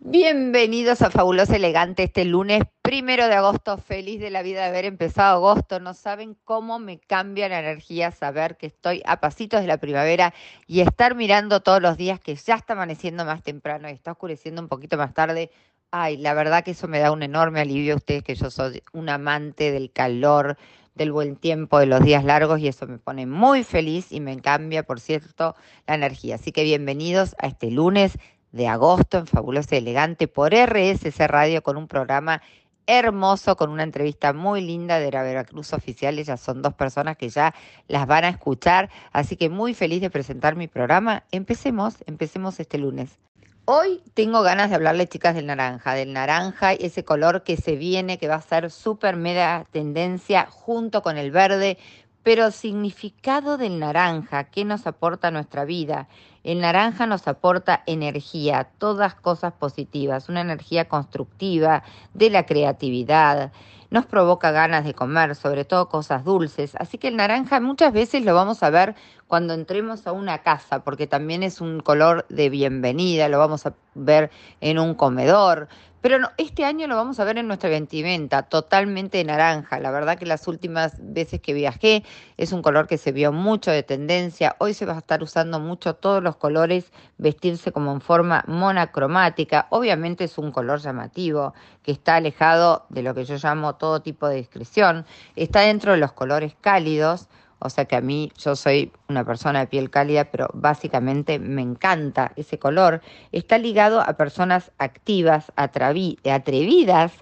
Bienvenidos a Fabuloso Elegante este lunes primero de agosto. Feliz de la vida de haber empezado agosto. No saben cómo me cambia la energía saber que estoy a pasitos de la primavera y estar mirando todos los días que ya está amaneciendo más temprano y está oscureciendo un poquito más tarde. Ay, la verdad que eso me da un enorme alivio a ustedes que yo soy un amante del calor, del buen tiempo, de los días largos y eso me pone muy feliz y me cambia, por cierto, la energía. Así que bienvenidos a este lunes de agosto en Fabulosa y Elegante por RSC Radio con un programa hermoso, con una entrevista muy linda de la Veracruz Oficial. Ellas son dos personas que ya las van a escuchar, así que muy feliz de presentar mi programa. Empecemos, empecemos este lunes. Hoy tengo ganas de hablarle, chicas, del naranja, del naranja, ese color que se viene, que va a ser súper mega tendencia junto con el verde, pero significado del naranja, ¿qué nos aporta nuestra vida? El naranja nos aporta energía, todas cosas positivas, una energía constructiva de la creatividad, nos provoca ganas de comer, sobre todo cosas dulces. Así que el naranja muchas veces lo vamos a ver cuando entremos a una casa, porque también es un color de bienvenida, lo vamos a ver en un comedor, pero no, este año lo vamos a ver en nuestra vestimenta, totalmente naranja. La verdad que las últimas veces que viajé es un color que se vio mucho de tendencia. Hoy se va a estar usando mucho todos los colores, vestirse como en forma monocromática. Obviamente es un color llamativo que está alejado de lo que yo llamo todo tipo de discreción. Está dentro de los colores cálidos o sea que a mí yo soy una persona de piel cálida, pero básicamente me encanta ese color. Está ligado a personas activas, atrevidas,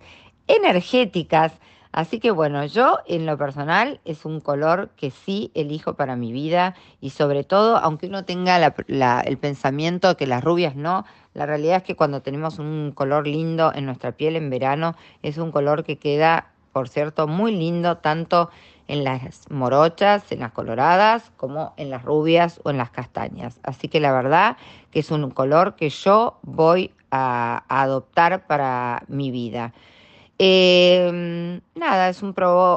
energéticas. Así que bueno, yo en lo personal es un color que sí elijo para mi vida y sobre todo, aunque uno tenga el pensamiento que las rubias no, la realidad es que cuando tenemos un color lindo en nuestra piel en verano, es un color que queda, por cierto, muy lindo tanto en las morochas, en las coloradas, como en las rubias o en las castañas. Así que la verdad que es un color que yo voy a, adoptar para mi vida. Em, nada, es un,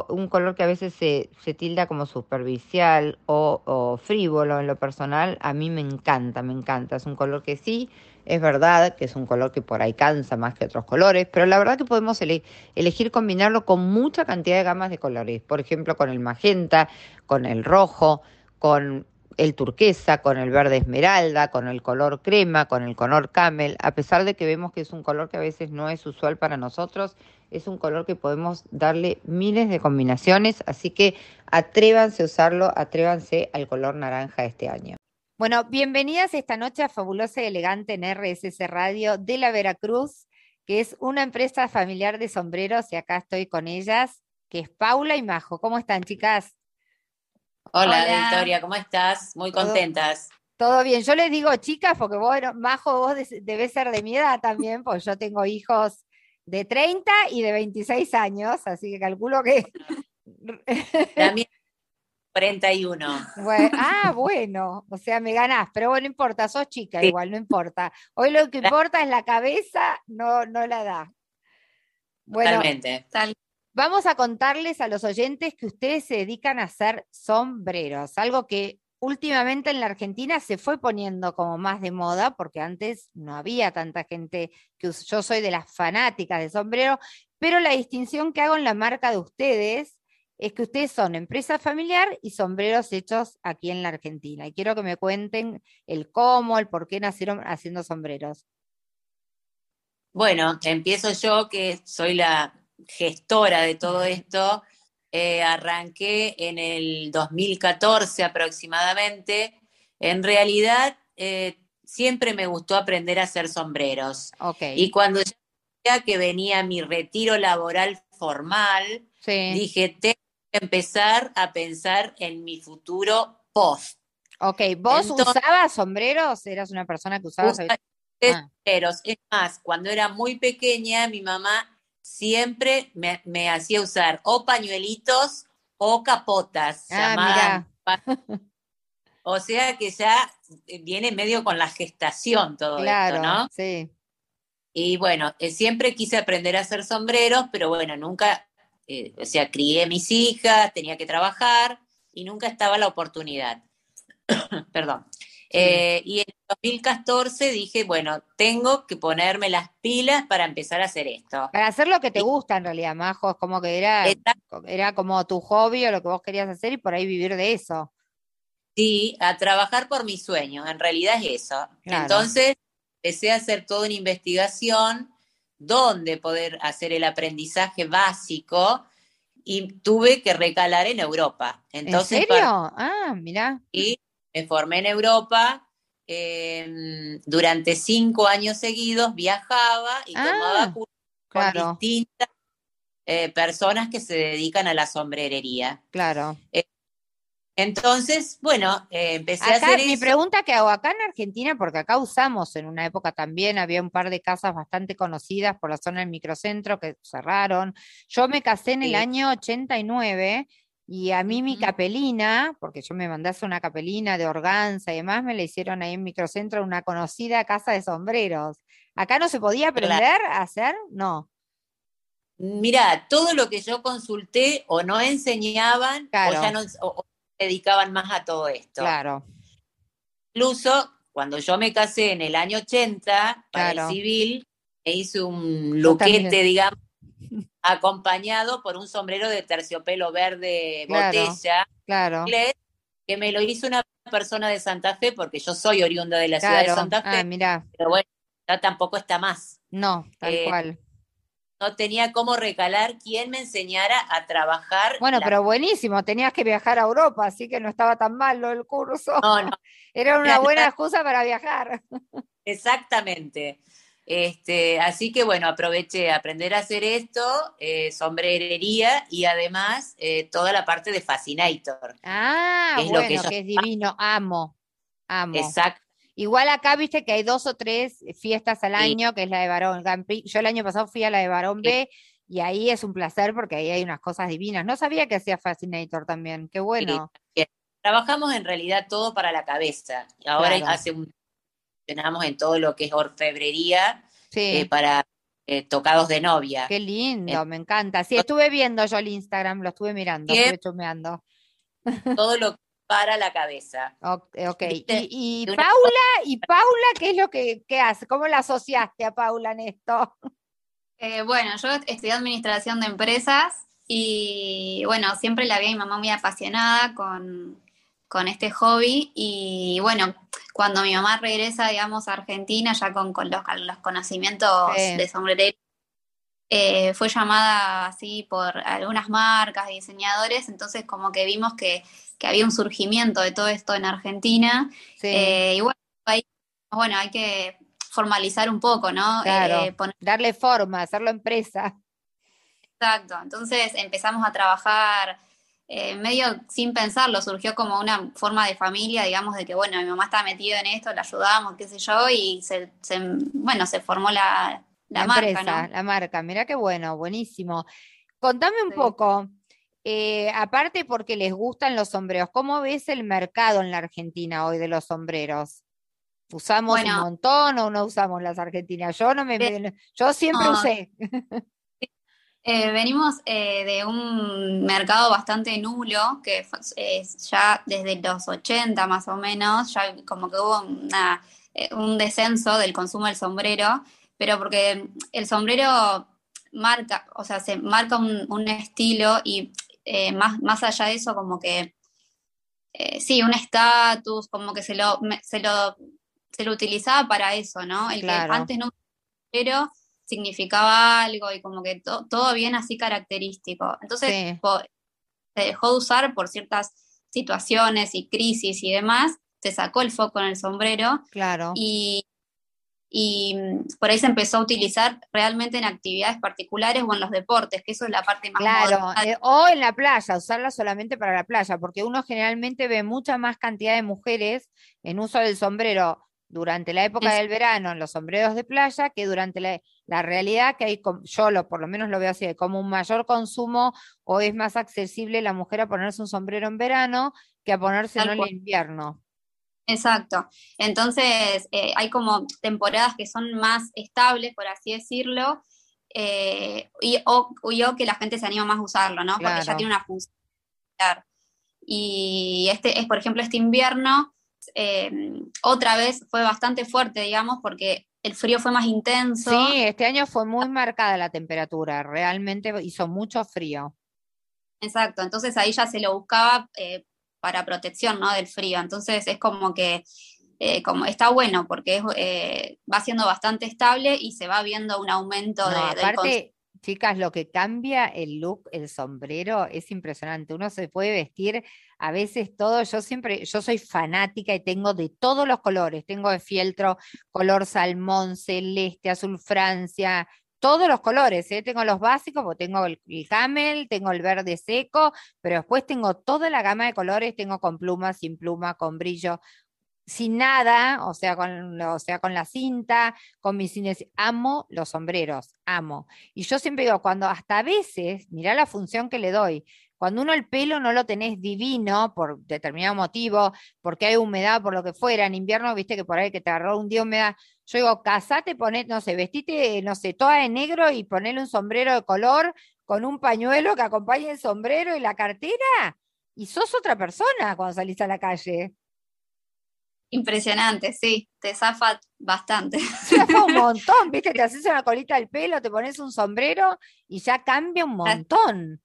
un color que a veces se, se tilda como superficial o, frívolo en lo personal. A mí me encanta, me encanta. Es un color que sí es verdad que es un color que por ahí cansa más que otros colores, pero la verdad que podemos elegir combinarlo con mucha cantidad de gamas de colores. Por ejemplo, con el magenta, con el rojo, con el turquesa, con el verde esmeralda, con el color crema, con el color camel, a pesar de que vemos que es un color que a veces no es usual para nosotros, es un color que podemos darle miles de combinaciones, así que atrévanse a usarlo, atrévanse al color naranja este año. Bueno, bienvenidas esta noche a Fabulosa y Elegante en RSS Radio de la Veracruz, que es una empresa familiar de sombreros y acá estoy con ellas, que es Paula y Majo. ¿Cómo están, chicas? Hola, Victoria, ¿cómo estás? Muy contentas. Todo bien. Yo les digo chicas porque vos, Majo, vos debes ser de mi edad también, pues yo tengo hijos de 30 y de 26 años, así que calculo que... También 41. ah, bueno, o sea, me ganás, pero bueno, no importa, sos chica igual, no importa. Hoy lo que importa es la cabeza, no, no la da. Bueno, vamos a contarles a los oyentes que ustedes se dedican a hacer sombreros, algo que últimamente en la Argentina se fue poniendo como más de moda, porque antes no había tanta gente que yo soy de las fanáticas de sombrero, pero la distinción que hago en la marca de ustedes es que ustedes son empresa familiar y sombreros hechos aquí en la Argentina. Y quiero que me cuenten el cómo, el por qué nacieron haciendo sombreros. Bueno, empiezo yo, que soy la gestora de todo esto. Eh, arranqué en el 2014 aproximadamente. En realidad, eh, siempre me gustó aprender a hacer sombreros. Y cuando ya que venía mi retiro laboral formal, dije, empezar a pensar en mi futuro post. Ok, ¿vos usabas sombreros? ¿Eras una persona que usaba sombreros? Ah. Es más, cuando era muy pequeña, mi mamá siempre me, hacía usar o pañuelitos o capotas. Ah, o sea que ya viene medio con la gestación todo esto, ¿no? Sí. Y bueno, eh, siempre quise aprender a hacer sombreros, pero bueno, nunca eh, o sea, crié a mis hijas, tenía que trabajar y nunca estaba la oportunidad. Perdón. Eh, y en 2014 dije, bueno, tengo que ponerme las pilas para empezar a hacer esto. Para hacer lo que te gusta en realidad, Majo, es como que era, era como tu hobby o lo que vos querías hacer y por ahí vivir de eso. Sí, a trabajar por mis sueños, en realidad es eso. Entonces empecé a hacer toda una investigación donde poder hacer el aprendizaje básico y tuve que recalar en Europa. Entonces, ¿En serio? Ah, mira. Y me formé en Europa. Em, durante cinco años seguidos viajaba y ah, tomaba cursos con distintas eh, personas que se dedican a la sombrerería. Claro. Eh, entonces, bueno, eh, empecé a hacer Mi pregunta que hago acá en Argentina, porque acá usamos en una época también, había un par de casas bastante conocidas por la zona del microcentro que cerraron. Yo me casé en el año 89 y a mí mi capelina, porque yo me mandé una capelina de organza y demás, me la hicieron ahí en microcentro una conocida casa de sombreros. ¿Acá no se podía aprender a hacer? No. Mira, todo lo que yo consulté o no enseñaban o ya no, dedicaban más a todo esto. Claro. Incluso cuando yo me casé en el año 80, para el civil, me hice un luquete, digamos, acompañado por un sombrero de terciopelo verde botella, claro. que me lo hizo una persona de Santa Fe, porque yo soy oriunda de la ciudad de Santa Fe. Ah, mira. Pero bueno, ya tampoco está más. No, tal eh, cual no tenía cómo recalar quién me enseñara a trabajar. Bueno, pero buenísimo, tenías que viajar a Europa, así que no estaba tan mal lo del curso. No, no. Era una buena excusa para viajar. Exactamente. Este, así que bueno, aproveché a aprender a hacer esto, eh, sombrerería y además eh, toda la parte de Fascinator. Ah, bueno, que, es divino, amo, amo. Exacto. Igual acá viste que hay dos o tres fiestas al año, que es la de Barón Yo el año pasado fui a la de Barón B y ahí es un placer porque ahí hay unas cosas divinas. No sabía que hacía Fascinator también, qué bueno. Trabajamos en realidad todo para la cabeza. Ahora hace un tenemos en todo lo que es orfebrería eh, para eh, tocados de novia. Qué lindo, me encanta. Sí, estuve viendo yo el Instagram, lo estuve mirando, estuve chumeando. Todo lo que para la cabeza. Ok, ¿Y, Paula, ¿y Paula qué es lo que, hace? ¿Cómo la asociaste a Paula en esto? Eh, bueno, yo estudié administración de empresas y bueno, siempre la vi a mi mamá muy apasionada con, este hobby y bueno, cuando mi mamá regresa, digamos, a Argentina ya con, los, conocimientos de sombrerero, eh, fue llamada así por algunas marcas y diseñadores, entonces como que vimos que que había un surgimiento de todo esto en Argentina. Eh, y bueno, bueno, hay que formalizar un poco, ¿no? Eh, darle forma, hacerlo empresa. Exacto, entonces empezamos a trabajar eh, medio sin pensarlo, surgió como una forma de familia, digamos, de que, bueno, mi mamá estaba metida en esto, la ayudamos, qué sé yo, y se, bueno, se formó la, la, marca, La marca, mira qué bueno, buenísimo. Contame un poco, eh, aparte porque les gustan los sombreros, ¿cómo ves el mercado en la Argentina hoy de los sombreros? ¿Usamos un montón o no usamos las argentinas? Yo no me, yo siempre usé. Eh, venimos eh, de un mercado bastante nulo, que ya desde los 80 más o menos, ya como que hubo un descenso del consumo del sombrero, pero porque el sombrero marca, o sea, se marca un estilo y eh, más, más allá de eso, como que, eh, sí, un estatus, como que se lo, se lo, se lo utilizaba para eso, ¿no? El que antes no, pero significaba algo y como que todo bien así característico. Entonces, se dejó de usar por ciertas situaciones y crisis y demás, se sacó el foco en el sombrero. Claro. Y, y mm, por ahí se empezó a utilizar realmente en actividades particulares o en los deportes, que eso es la parte más Claro, eh, o en la playa, usarla solamente para la playa, porque uno generalmente ve mucha más cantidad de mujeres en uso del sombrero durante la época del verano en los sombreros de playa que durante la, la realidad que hay, yo lo, por lo menos lo veo así, como un mayor consumo o es más accesible la mujer a ponerse un sombrero en verano que a ponerse en invierno. Exacto. Entonces, eh, hay como temporadas que son más estables, por así decirlo, eh, y, o, que la gente se anima más a usarlo, ¿no? Porque ya tiene una función. Y este es, por ejemplo, este invierno otra vez fue bastante fuerte, digamos, porque el frío fue más intenso. Sí, este año fue muy marcada la temperatura, realmente hizo mucho frío. Exacto, entonces ahí ya se lo buscaba eh, para protección, ¿no? Del frío. Entonces es como que eh, como está bueno porque eh, va siendo bastante estable y se va viendo un aumento de, aparte, chicas, lo que cambia el look, el sombrero, es impresionante. Uno se puede vestir a veces todo, yo siempre, yo soy fanática y tengo de todos los colores, tengo de fieltro, color salmón, celeste, azul Francia, todos los colores, ¿eh? tengo los básicos, tengo el, camel, tengo el verde seco, pero después tengo toda la gama de colores, tengo con pluma, sin pluma, con brillo, sin nada, o sea, con, o sea, con la cinta, con mis cines. Amo los sombreros, amo. Y yo siempre digo, cuando hasta a veces, mirá la función que le doy, cuando uno el pelo no lo tenés divino por determinado motivo, porque hay humedad, por lo que fuera, en invierno, viste que por ahí que te agarró un día humedad, yo digo, casate, poné, no sé, vestite, no sé, toda de negro y ponele un sombrero de color con un pañuelo que acompañe el sombrero y la cartera, y sos otra persona cuando salís a la calle. Impresionante, sí, te zafa bastante. Zafa un montón, viste, te haces una colita del pelo, te pones un sombrero y ya cambia un montón.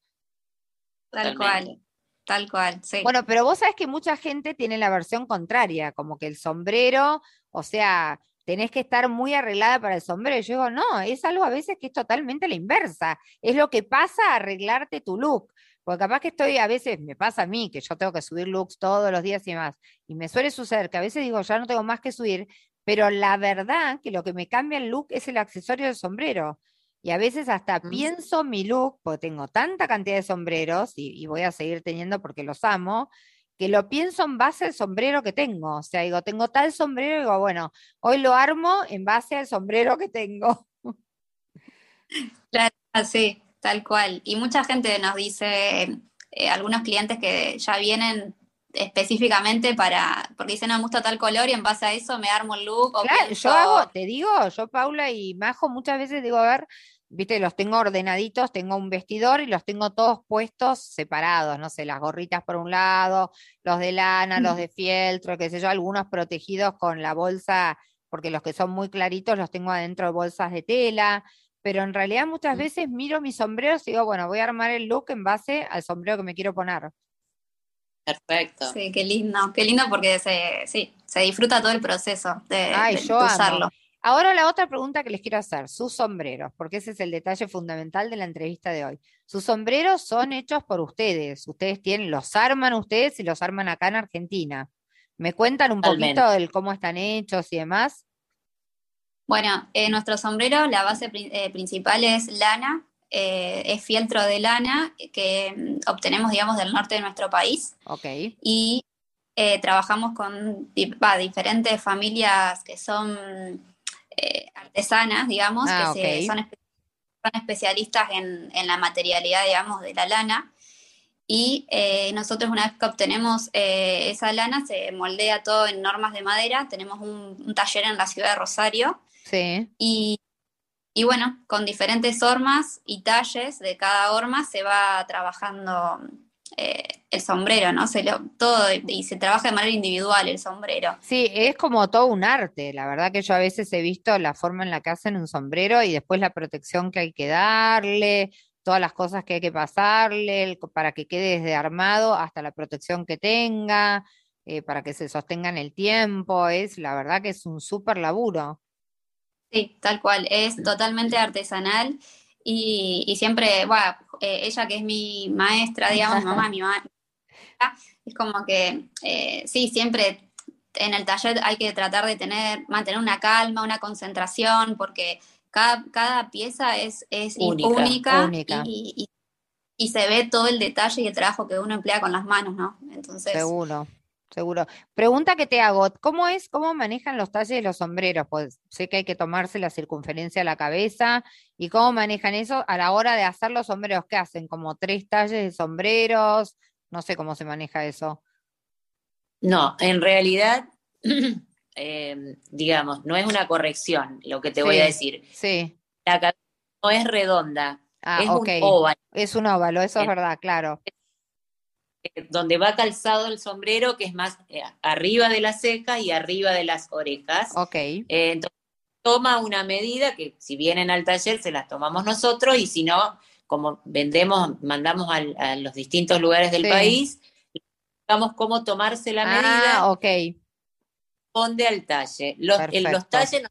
Tal cual, tal cual, sí. Bueno, pero vos sabés que mucha gente tiene la versión contraria, como que el sombrero, o sea, tenés que estar muy arreglada para el sombrero. Y yo digo, no, es algo a veces que es totalmente la inversa. Es lo que pasa a arreglarte tu look. Porque capaz que estoy, a veces me pasa a mí, que yo tengo que subir looks todos los días y más. Y me suele suceder que a veces digo, ya no tengo más que subir, pero la verdad que lo que me cambia el look es el accesorio del sombrero. Y a veces hasta mm. pienso mi look, porque tengo tanta cantidad de sombreros y, voy a seguir teniendo porque los amo, que lo pienso en base al sombrero que tengo. O sea, digo, tengo tal sombrero digo, bueno, hoy lo armo en base al sombrero que tengo. Claro, sí. Tal cual. Y mucha gente nos dice, eh, algunos clientes que ya vienen específicamente para, porque dicen, no, me gusta tal color y en base a eso me armo el look. Claro, yo hago, te digo, yo Paula y Majo muchas veces digo, a ver, viste, los tengo ordenaditos, tengo un vestidor y los tengo todos puestos separados, no sé, las gorritas por un lado, los de lana, los de fieltro, qué sé yo, algunos protegidos con la bolsa, porque los que son muy claritos los tengo adentro de bolsas de tela pero en realidad muchas veces miro mis sombreros y digo, bueno, voy a armar el look en base al sombrero que me quiero poner. Perfecto. Sí, qué lindo, qué lindo porque se, sí, se disfruta todo el proceso de, usarlo. Ahora la otra pregunta que les quiero hacer, sus sombreros, porque ese es el detalle fundamental de la entrevista de hoy. Sus sombreros son hechos por ustedes, ustedes tienen, los arman ustedes y los arman acá en Argentina. ¿Me cuentan un poquito del cómo están hechos y demás? Bueno, eh, nuestro sombrero, la base eh, principal es lana, eh, es fieltro de lana que obtenemos, digamos, del norte de nuestro país. Ok. Y trabajamos con diferentes familias que son artesanas, digamos, ah, que son, especialistas en, en, la materialidad, digamos, de la lana. Y nosotros una vez que obtenemos esa lana, se moldea todo en normas de madera. Tenemos un taller en la ciudad de Rosario Sí. Y, y bueno, con diferentes hormas y talles de cada horma se va trabajando eh, el sombrero, ¿no? Se lo, todo y se trabaja de manera individual el sombrero. Sí, es como todo un arte. La verdad que yo a veces he visto la forma en la que hacen un sombrero y después la protección que hay que darle, todas las cosas que hay que pasarle para que quede desde armado hasta la protección que tenga, eh, para que se sostenga en el tiempo. Es la verdad que es un súper laburo. Sí, tal cual, es totalmente artesanal y, siempre, bueno, eh, ella que es mi maestra, digamos, mamá, mi mamá, es como que, eh, sí, siempre en el taller hay que tratar de tener, mantener una calma, una concentración, porque cada, cada pieza es, es única, Y, y, se ve todo el detalle y el trabajo que uno emplea con las manos, ¿no? Entonces, Seguro seguro. Pregunta que te hago, ¿cómo es, cómo manejan los talles de los sombreros? Pues sé que hay que tomarse la circunferencia de la cabeza y cómo manejan eso a la hora de hacer los sombreros, ¿qué hacen? Como tres talles de sombreros, no sé cómo se maneja eso. No, en realidad, em, digamos, no es una corrección lo que te voy a decir. Sí. La cabeza no es redonda, ah, es un óvalo. Es un óvalo, eso es verdad, claro. Eh, donde va calzado el sombrero, que es más eh, arriba de la ceja y arriba de las orejas. Ok. Eh, entonces, toma una medida que si vienen al taller se las tomamos nosotros y si no, como vendemos, mandamos al- a los distintos lugares del Sí. país, digamos cómo tomarse la medida, Ah, ok. responde al talle. Los, en los talles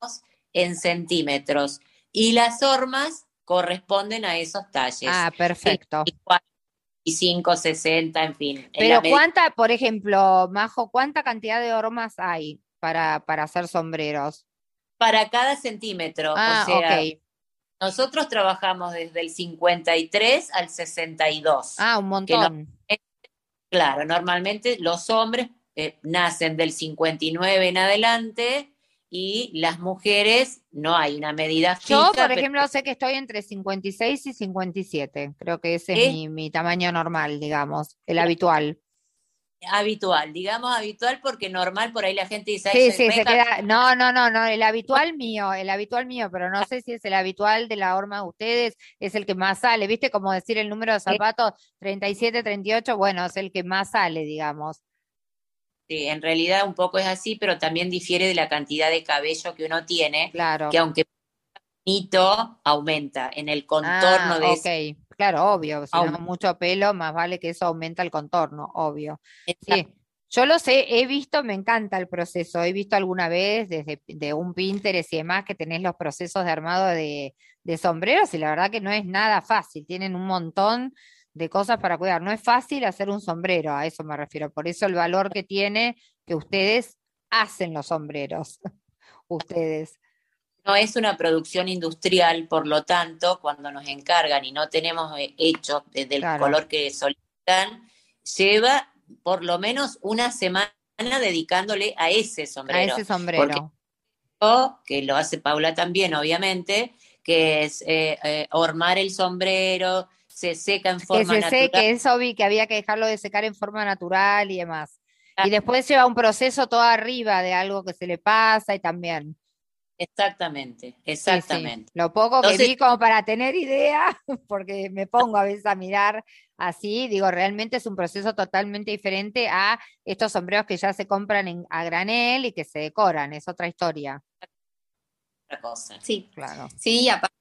nos en centímetros y las hormas corresponden a esos talles. Ah, perfecto. 45, 60, en fin. Pero cuánta, por ejemplo, Majo, ¿cuánta cantidad de hormas hay para, para hacer sombreros? para cada centímetro. Ah, o sea, ok. nosotros trabajamos desde el 53 al 62. Ah, un no- montón. Claro, normalmente los hombres eh, nacen del 59 en adelante y las mujeres no hay una medida fija. Yo, por pero ejemplo, sé que estoy entre 56 y 57. Creo que ese es mi, mi tamaño normal, digamos, el habitual. habitual, digamos habitual porque normal por ahí la gente dice, Sí, "Ay, soy sí, se reja". queda. No, no, no, no, el habitual mío, el habitual mío, pero no sé si es el habitual de la horma de ustedes, es el que más sale, ¿viste? Como decir el número de zapatos 37, 38, bueno, es el que más sale, digamos. Sí, en realidad un poco es así, pero también difiere de la cantidad de cabello que uno tiene, Claro. que aunque bonito, aumenta en el contorno Ah, de ese- ok, claro, obvio, si no mucho pelo, más vale que eso aumenta el contorno, obvio. Sí, yo lo sé, he visto, me encanta el proceso, he visto alguna vez desde de un Pinterest y demás que tenés los procesos de armado de, de sombreros y la verdad que no es nada fácil, tienen un montón de cosas para cuidar, no es fácil hacer un sombrero, a eso me refiero, por eso el valor que tiene que ustedes hacen los sombreros, ustedes. No es una producción industrial, por lo tanto, cuando nos encargan y no tenemos eh, hecho desde el Claro. color que solicitan, lleva por lo menos una semana dedicándole a ese A sombrero. ese sombrero. que lo hace Paula también, obviamente, que es eh, eh, hormar el sombrero, se seca en Que forma se natural. seque, eso vi que había que dejarlo de secar en forma natural y demás. Y después lleva un proceso todo arriba de algo que se le pasa y también. Exactamente, Sí, sí. exactamente. Lo poco que vi como para tener idea, porque me pongo a veces a mirar así, digo, realmente es un proceso totalmente diferente a estos sombreros que ya se compran en, a granel y que se decoran, es otra historia. Otra cosa. Sí, Claro. sí, y aparte,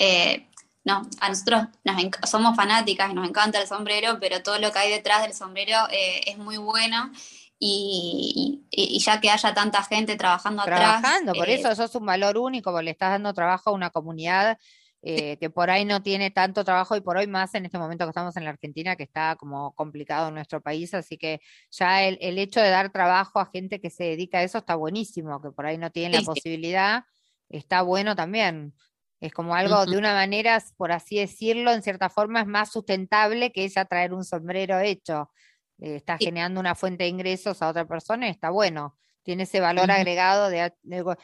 eh, no, a nosotros nos somos fanáticas y nos encanta el sombrero, pero todo lo que hay detrás del sombrero eh, es muy bueno y, y- y ya que haya tanta gente trabajando atrás. Trabajando, por eh, eso eso es un valor único, porque le estás dando trabajo a una comunidad eh, que por ahí no tiene tanto trabajo y por hoy más en este momento que estamos en la Argentina, que está como complicado en nuestro país, así que ya el, el hecho de dar trabajo a gente que se dedica a eso está buenísimo, que por ahí no tienen la Sí, sí. posibilidad, está bueno también. Es como algo, de una manera, por así decirlo, en cierta forma es más sustentable que ella traer un sombrero hecho. Eh, está Sí. generando una fuente de ingresos a otra persona y está bueno tiene ese valor agregado de, a- de go-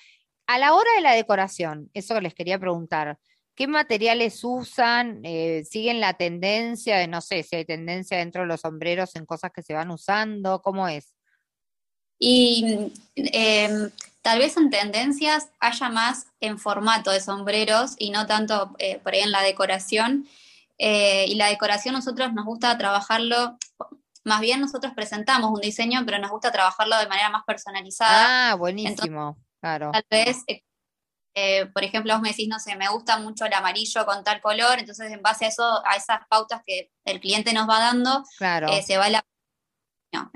A la hora de la decoración, eso les quería preguntar, ¿qué materiales usan? Eh, ¿siguen la tendencia de, no sé, si hay tendencia dentro de los sombreros en cosas que se van usando? ¿Cómo es? Y em, tal vez en tendencias haya más en formato de sombreros y no tanto eh, por ahí en la decoración. Eh, y la decoración nosotros nos gusta trabajarlo, más bien nosotros presentamos un diseño, pero nos gusta trabajarlo de manera más personalizada. Ah, buenísimo, claro. Tal vez, eh, por ejemplo, vos me decís, no sé, me gusta mucho el amarillo con tal color, entonces en base a eso, a esas pautas que el cliente nos va dando, Claro. eh, se va la...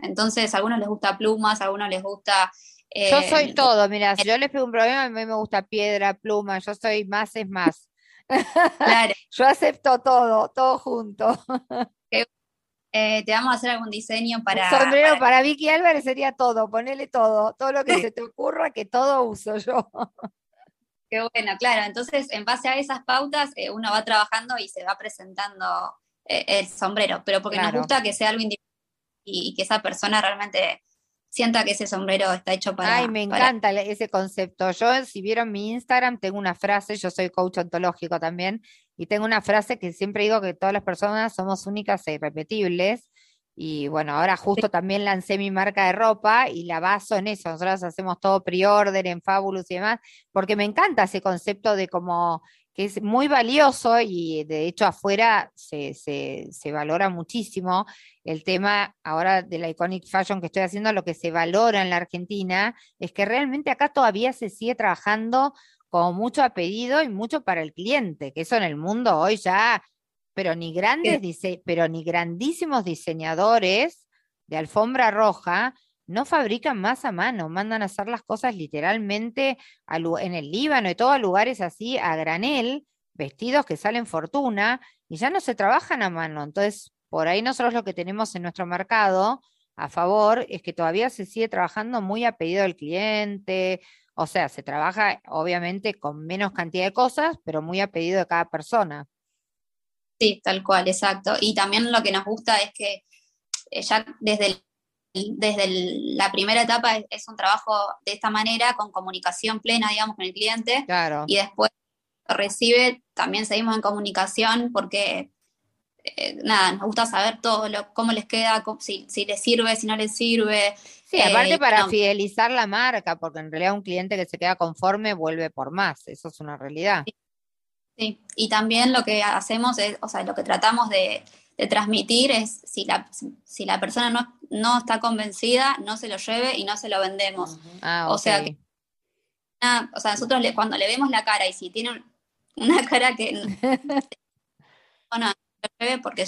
Entonces, a algunos les gusta plumas, a algunos les gusta... Yo eh, soy todo, mira, si yo les pido un problema, a mí me gusta piedra, pluma, yo soy más es más. Claro, Yo acepto todo, todo junto. eh, te vamos a hacer algún diseño Un para... sombrero para- para Vicky Álvarez sería todo, ponele todo, todo lo que se te ocurra, que todo uso yo. Qué bueno, claro. Entonces, en base a esas pautas, eh, uno va trabajando y se va presentando eh, el sombrero, pero porque Claro. nos gusta que sea algo individual y, que esa persona realmente sienta que ese sombrero está hecho para... Ay, me encanta ese concepto. Yo, si vieron mi Instagram, tengo una frase, yo soy coach ontológico también, y tengo una frase que siempre digo que todas las personas somos únicas e irrepetibles, Y bueno, ahora justo también lancé mi marca de ropa y la baso en eso. Nosotros hacemos todo pre-order en Fabulous y demás, porque me encanta ese concepto de como que es muy valioso y de hecho afuera se, se, valora muchísimo el tema ahora de la Iconic Fashion que estoy haciendo, lo que se valora en la Argentina es que realmente acá todavía se sigue trabajando con mucho a pedido y mucho para el cliente, que eso en el mundo hoy ya, pero ni grandes, pero ni grandísimos diseñadores de alfombra roja no fabrican más a mano, mandan a hacer las cosas literalmente en el Líbano y todos lugares así a granel, vestidos que salen fortuna y ya no se trabajan a mano. Entonces, por ahí nosotros lo que tenemos en nuestro mercado a favor es que todavía se sigue trabajando muy a pedido del cliente, o sea, se trabaja obviamente con menos cantidad de cosas, pero muy a pedido de cada persona. Sí, tal cual, exacto. Y también lo que nos gusta es que eh, ya desde el desde la primera etapa es, un trabajo de esta manera, con comunicación plena, digamos, con el cliente. Claro. Y después recibe, también seguimos en comunicación porque, eh, nada, nos gusta saber todo, lo, cómo les queda, si, si les sirve, si no les sirve. Sí, aparte eh, para fidelizar la marca, porque en realidad un cliente que se queda conforme vuelve por más, eso es una realidad. sí. y también lo que hacemos es, o sea, lo que tratamos de de transmitir es si la, si la persona no, no, está convencida, no se lo lleve y no se lo vendemos. Ah, o sea, o sea, nosotros le, cuando le vemos la cara y si tiene una cara que no, no lo lleve porque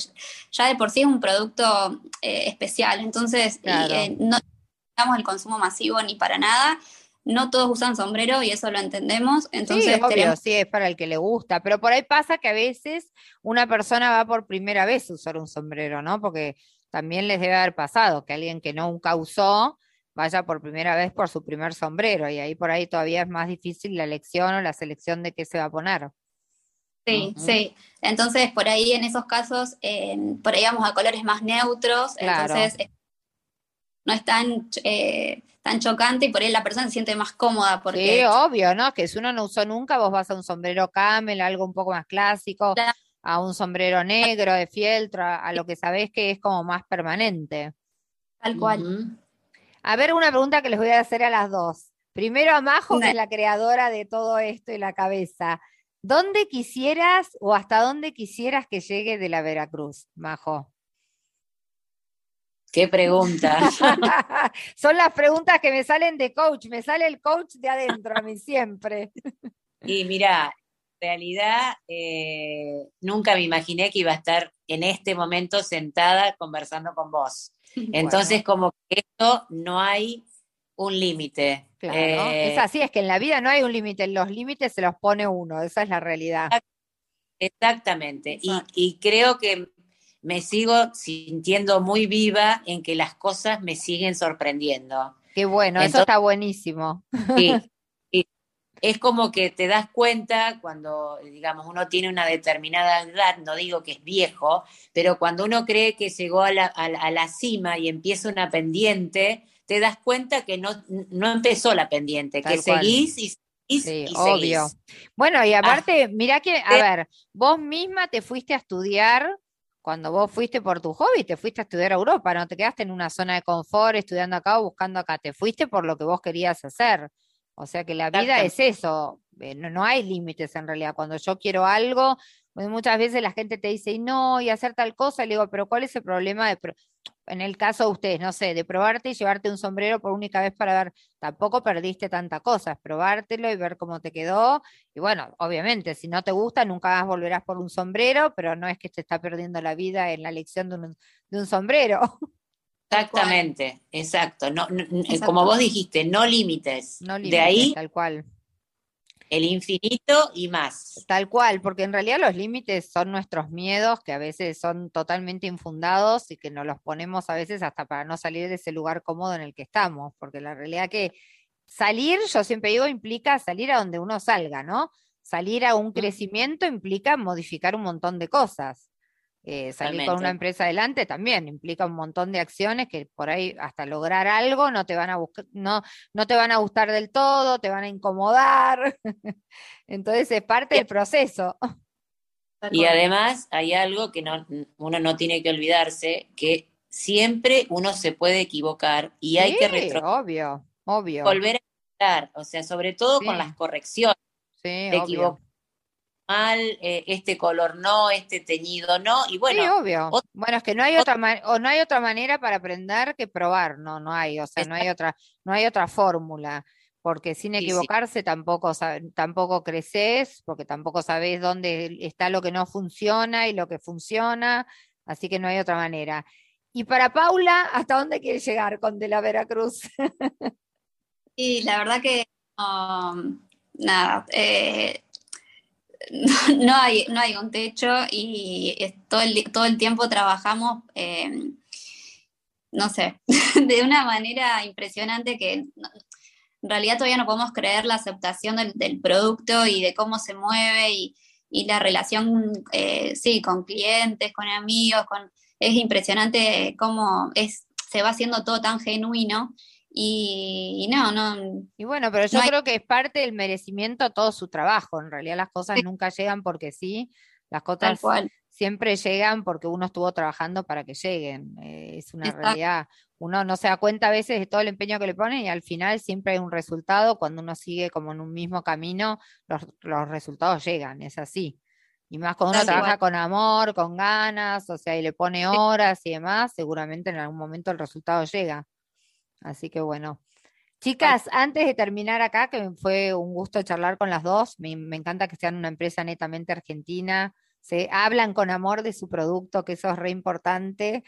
ya de por sí es un producto eh, especial, entonces eh, no damos el consumo masivo ni para nada no todos usan sombrero y eso lo entendemos. Entonces, sí, obvio, sí, es para el que le gusta, pero por ahí pasa que a veces una persona va por primera vez a usar un sombrero, ¿no? Porque también les debe haber pasado que alguien que nunca usó vaya por primera vez por su primer sombrero y ahí por ahí todavía es más difícil la elección o la selección de qué se va a poner. Sí, sí. Entonces, por ahí en esos casos, por ahí vamos a colores más neutros, entonces no están eh, tan chocante y por ahí la persona se siente más cómoda. Porque... Sí, obvio, ¿no? Que si uno no usó nunca, vos vas a un sombrero camel, algo un poco más clásico, a un sombrero negro de fieltro, a, lo que sabés que es como más permanente. Tal cual. A ver, una pregunta que les voy a hacer a las dos. Primero a Majo, que es la creadora de todo esto y la cabeza. ¿Dónde quisieras o hasta dónde quisieras que llegue de la Veracruz, Majo? Qué pregunta. Son las preguntas que me salen de coach, me sale el coach de adentro a mí siempre. y mira, en realidad eh, nunca me imaginé que iba a estar en este momento sentada conversando con vos. Entonces, como que esto no hay un límite. Claro, eh, es así, es que en la vida no hay un límite, los límites se los pone uno, esa es la realidad. Exactamente, y, y, creo que me sigo sintiendo muy viva en que las cosas me siguen sorprendiendo. Qué bueno, eso está buenísimo. Sí, es como que te das cuenta cuando, digamos, uno tiene una determinada edad, no digo que es viejo, pero cuando uno cree que llegó a la, a la cima y empieza una pendiente, te das cuenta que no, no empezó la pendiente, que seguís y seguís sí, obvio. Bueno, y aparte, mira que, a ver, vos misma te fuiste a estudiar cuando vos fuiste por tu hobby, te fuiste a estudiar a Europa, no te quedaste en una zona de confort estudiando acá o buscando acá, te fuiste por lo que vos querías hacer. O sea que la vida es eso, eh, no, hay límites en realidad. Cuando yo quiero algo, pues muchas veces la gente te dice, no, y hacer tal cosa, le digo, pero ¿cuál es el problema de en el caso de ustedes, no sé, de probarte y llevarte un sombrero por única vez para ver, tampoco perdiste tanta cosa, es probártelo y ver cómo te quedó. Y bueno, obviamente, si no te gusta, nunca más volverás por un sombrero, pero no es que te está perdiendo la vida en la elección de un, de un sombrero. Exactamente, exacto. No, Como vos dijiste, no límites. No límites, de ahí, tal cual. El infinito y más. Tal cual, porque en realidad los límites son nuestros miedos que a veces son totalmente infundados y que nos los ponemos a veces hasta para no salir de ese lugar cómodo en el que estamos, porque la realidad que salir, yo siempre digo, implica salir a donde uno salga, ¿no? Salir a un crecimiento implica modificar un montón de cosas. Eh, salir con una empresa adelante también implica un montón de acciones que por ahí hasta lograr algo no te van a buscar, no, no te van a gustar del todo, te van a incomodar. Entonces es parte del proceso. Y además hay algo que no, uno no tiene que olvidarse, que siempre uno se puede equivocar y hay que retro obvio, obvio. volver a estar, o sea, sobre todo con las correcciones. Sí, obvio. Mal, eh, este color no, este teñido no, y bueno. Sí, obvio. bueno, es que no hay otra o no hay otra manera para aprender que probar, no, no hay, o sea, no hay otra, no hay otra fórmula porque sin equivocarse tampoco, tampoco creces, porque tampoco sabes dónde está lo que no funciona y lo que funciona, así que no hay otra manera. Y para Paula, ¿hasta dónde quiere llegar con De la Veracruz? y la verdad que um, nada, eh, no, hay, no hay un techo y todo el, todo el tiempo trabajamos, eh, no sé, de una manera impresionante que en realidad todavía no podemos creer la aceptación del, producto y de cómo se mueve y, la relación, eh, sí, con clientes, con amigos, con, es impresionante cómo es, se va haciendo todo tan genuino y, no, no. Y bueno, pero yo creo que es parte del merecimiento todo su trabajo. En realidad las cosas nunca llegan porque sí, las cosas siempre llegan porque uno estuvo trabajando para que lleguen. Eh, es una realidad uno no se da cuenta a veces de todo el empeño que le ponen y al final siempre hay un resultado. Cuando uno sigue como en un mismo camino, los, resultados llegan, es así. Y más cuando uno trabaja con amor, con ganas, o sea, y le pone horas y demás, seguramente en algún momento el resultado llega. Así que bueno. Chicas, antes de terminar acá, que fue un gusto charlar con las dos, me, me encanta que sean una empresa netamente argentina, se hablan con amor de su producto, que eso es re importante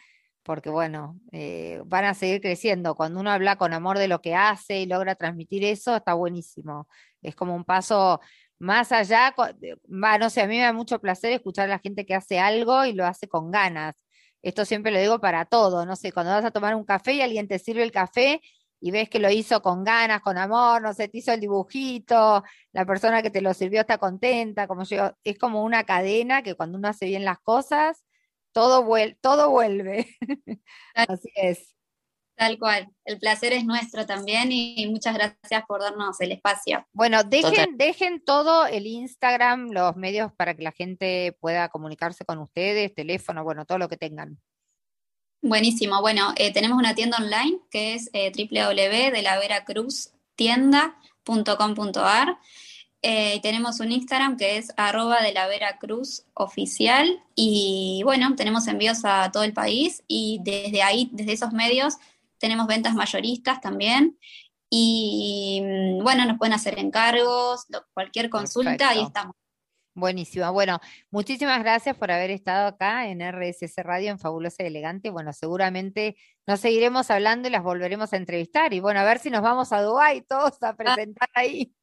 porque bueno, eh, van a seguir creciendo. Cuando uno habla con amor de lo que hace y logra transmitir eso, está buenísimo. Es como un paso más allá, no sé, a mí me da mucho placer escuchar a la gente que hace algo y lo hace con ganas. Esto siempre lo digo para todo, no sé, cuando vas a tomar un café y alguien te sirve el café y ves que lo hizo con ganas, con amor, no sé, te hizo el dibujito, la persona que te lo sirvió está contenta, como yo, es como una cadena que cuando uno hace bien las cosas, todo, todo vuelve. Así es. Tal cual. El placer es nuestro también y muchas gracias por darnos el espacio. Bueno, dejen, dejen todo el Instagram, los medios para que la gente pueda comunicarse con ustedes, teléfono, bueno, todo lo que tengan. Buenísimo. Bueno, eh, tenemos una tienda online que es eh, www.delaveracruztienda.com.ar eh, tenemos un Instagram que es arroba de la Veracruz oficial y bueno, tenemos envíos a todo el país y desde ahí, desde esos medios, tenemos ventas mayoristas también y mm, bueno, nos pueden hacer encargos, cualquier consulta, ahí estamos. Buenísimo. Bueno, muchísimas gracias por haber estado acá en RSS Radio en Fabulosa y Elegante. Bueno, seguramente nos seguiremos hablando y las volveremos a entrevistar. Y bueno, a ver si nos vamos a Dubái todos a ah. presentar ahí.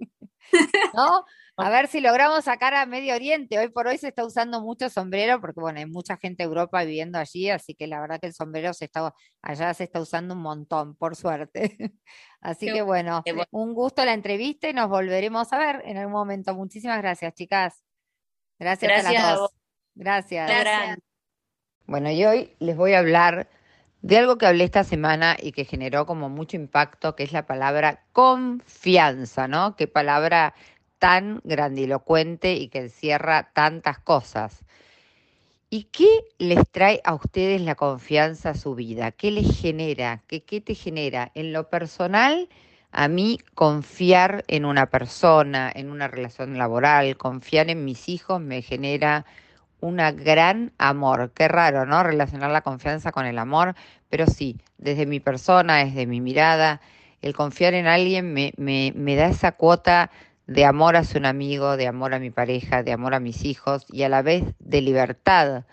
¿no? A ver si logramos sacar a Medio Oriente. Hoy por hoy se está usando mucho sombrero porque, bueno, hay mucha gente de Europa viviendo allí, así que la verdad que el sombrero se está, allá se está usando un montón, por suerte. Así que, bueno, un gusto la entrevista y nos volveremos a ver en algún momento. Muchísimas gracias, chicas. Gracias, a las dos. Gracias. gracias. Bueno, y hoy les voy a hablar de algo que hablé esta semana y que generó como mucho impacto, que es la palabra confianza, ¿no? Qué palabra tan grandilocuente y que encierra tantas cosas. ¿Y qué les trae a ustedes la confianza a su vida? ¿Qué les genera? ¿Qué, qué te genera? En lo personal, a mí confiar en una persona, en una relación laboral, confiar en mis hijos me genera un gran amor. Qué raro, ¿no? Relacionar la confianza con el amor, pero sí, desde mi persona, desde mi mirada, el confiar en alguien me, me, me da esa cuota de amor hacia un amigo, de amor a mi pareja, de amor a mis hijos y a la vez de libertad,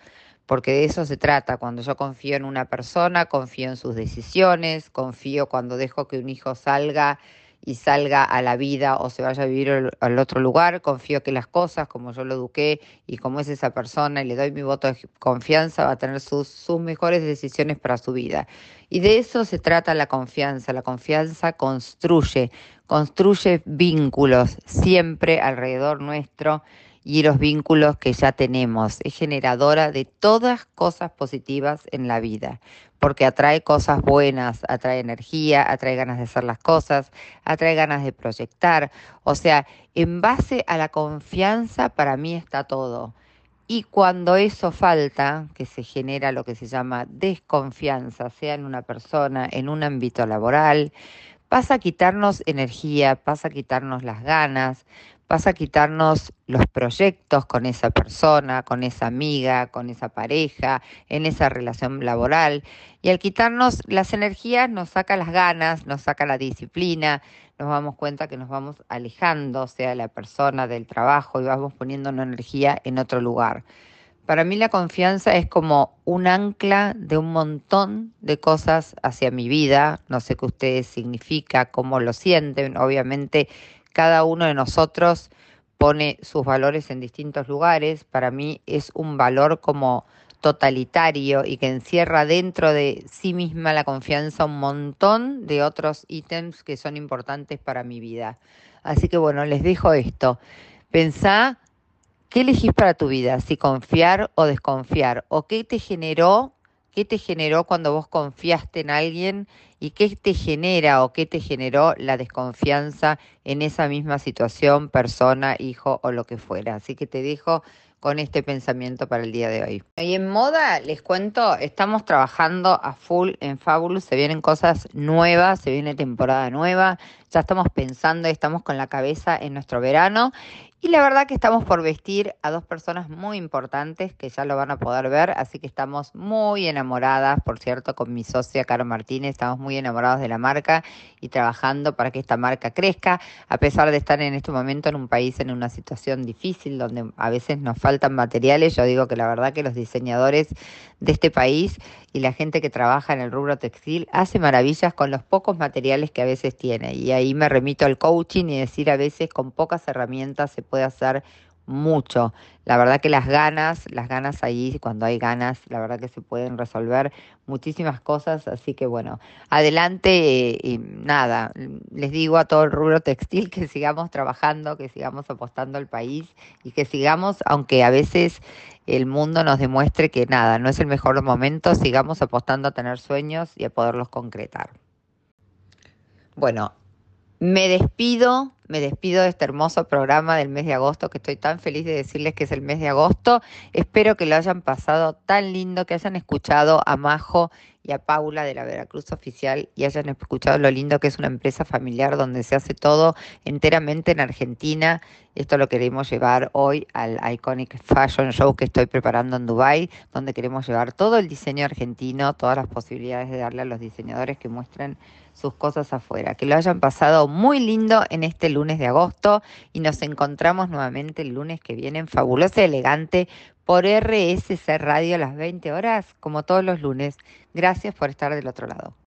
porque de eso se trata. Cuando yo confío en una persona, confío en sus decisiones, confío cuando dejo que un hijo salga y salga a la vida o se vaya a vivir al otro lugar. Confío que las cosas, como yo lo eduqué y como es esa persona y le doy mi voto de confianza, va a tener sus, sus mejores decisiones para su vida. Y de eso se trata la confianza. La confianza construye, construye vínculos siempre alrededor nuestro y los vínculos que ya tenemos. Es generadora de todas cosas positivas en la vida, porque atrae cosas buenas, atrae energía, atrae ganas de hacer las cosas, atrae ganas de proyectar. O sea, en base a la confianza para mí está todo. Y cuando eso falta, que se genera lo que se llama desconfianza, sea en una persona, en un ámbito laboral, pasa a quitarnos energía, pasa a quitarnos las ganas, pasa a quitarnos los proyectos con esa persona, con esa amiga, con esa pareja, en esa relación laboral. Y al quitarnos las energías nos saca las ganas, nos saca la disciplina, nos damos cuenta que nos vamos alejando, sea, la persona del trabajo y vamos poniendo una energía en otro lugar. Para mí la confianza es como un ancla de un montón de cosas hacia mi vida. No sé qué ustedes significa, cómo lo sienten. Obviamente cada uno de nosotros pone sus valores en distintos lugares. Para mí es un valor como totalitario y que encierra dentro de sí misma la confianza un montón de otros ítems que son importantes para mi vida. Así que bueno, les dejo esto. Pensá qué elegís para tu vida, si confiar o desconfiar, o qué te generó, qué te generó cuando vos confiaste en alguien y qué te genera o qué te generó la desconfianza en esa misma situación, persona, hijo o lo que fuera. Así que te dejo con este pensamiento para el día de hoy. Y en moda, les cuento, estamos trabajando a full en Fabulous, se vienen cosas nuevas, se viene temporada nueva, ya estamos pensando, estamos con la cabeza en nuestro verano. Y la verdad que estamos por vestir a dos personas muy importantes que ya lo van a poder ver, así que estamos muy enamoradas, por cierto, con mi socia Caro Martínez, estamos muy enamorados de la marca y trabajando para que esta marca crezca, a pesar de estar en este momento en un país en una situación difícil donde a veces nos faltan materiales, yo digo que la verdad que los diseñadores de este país y la gente que trabaja en el rubro textil hace maravillas con los pocos materiales que a veces tiene. Y ahí me remito al coaching y decir a veces con pocas herramientas se puede hacer mucho. La verdad que las ganas, las ganas ahí, cuando hay ganas, la verdad que se pueden resolver muchísimas cosas. Así que bueno, adelante y nada, les digo a todo el rubro textil que sigamos trabajando, que sigamos apostando al país y que sigamos, aunque a veces el mundo nos demuestre que nada, no es el mejor momento, sigamos apostando a tener sueños y a poderlos concretar. Bueno, me despido, me despido de este hermoso programa del mes de agosto, que estoy tan feliz de decirles que es el mes de agosto. Espero que lo hayan pasado tan lindo, que hayan escuchado a Majo y a Paula de la Veracruz Oficial y hayan escuchado lo lindo que es una empresa familiar donde se hace todo enteramente en Argentina. Esto lo queremos llevar hoy al Iconic Fashion Show que estoy preparando en Dubai, donde queremos llevar todo el diseño argentino, todas las posibilidades de darle a los diseñadores que muestren sus cosas afuera. Que lo hayan pasado muy lindo en este lunes de agosto y nos encontramos nuevamente el lunes que viene en Fabulosa Elegante por RSC Radio a las 20 horas, como todos los lunes. Gracias por estar del otro lado.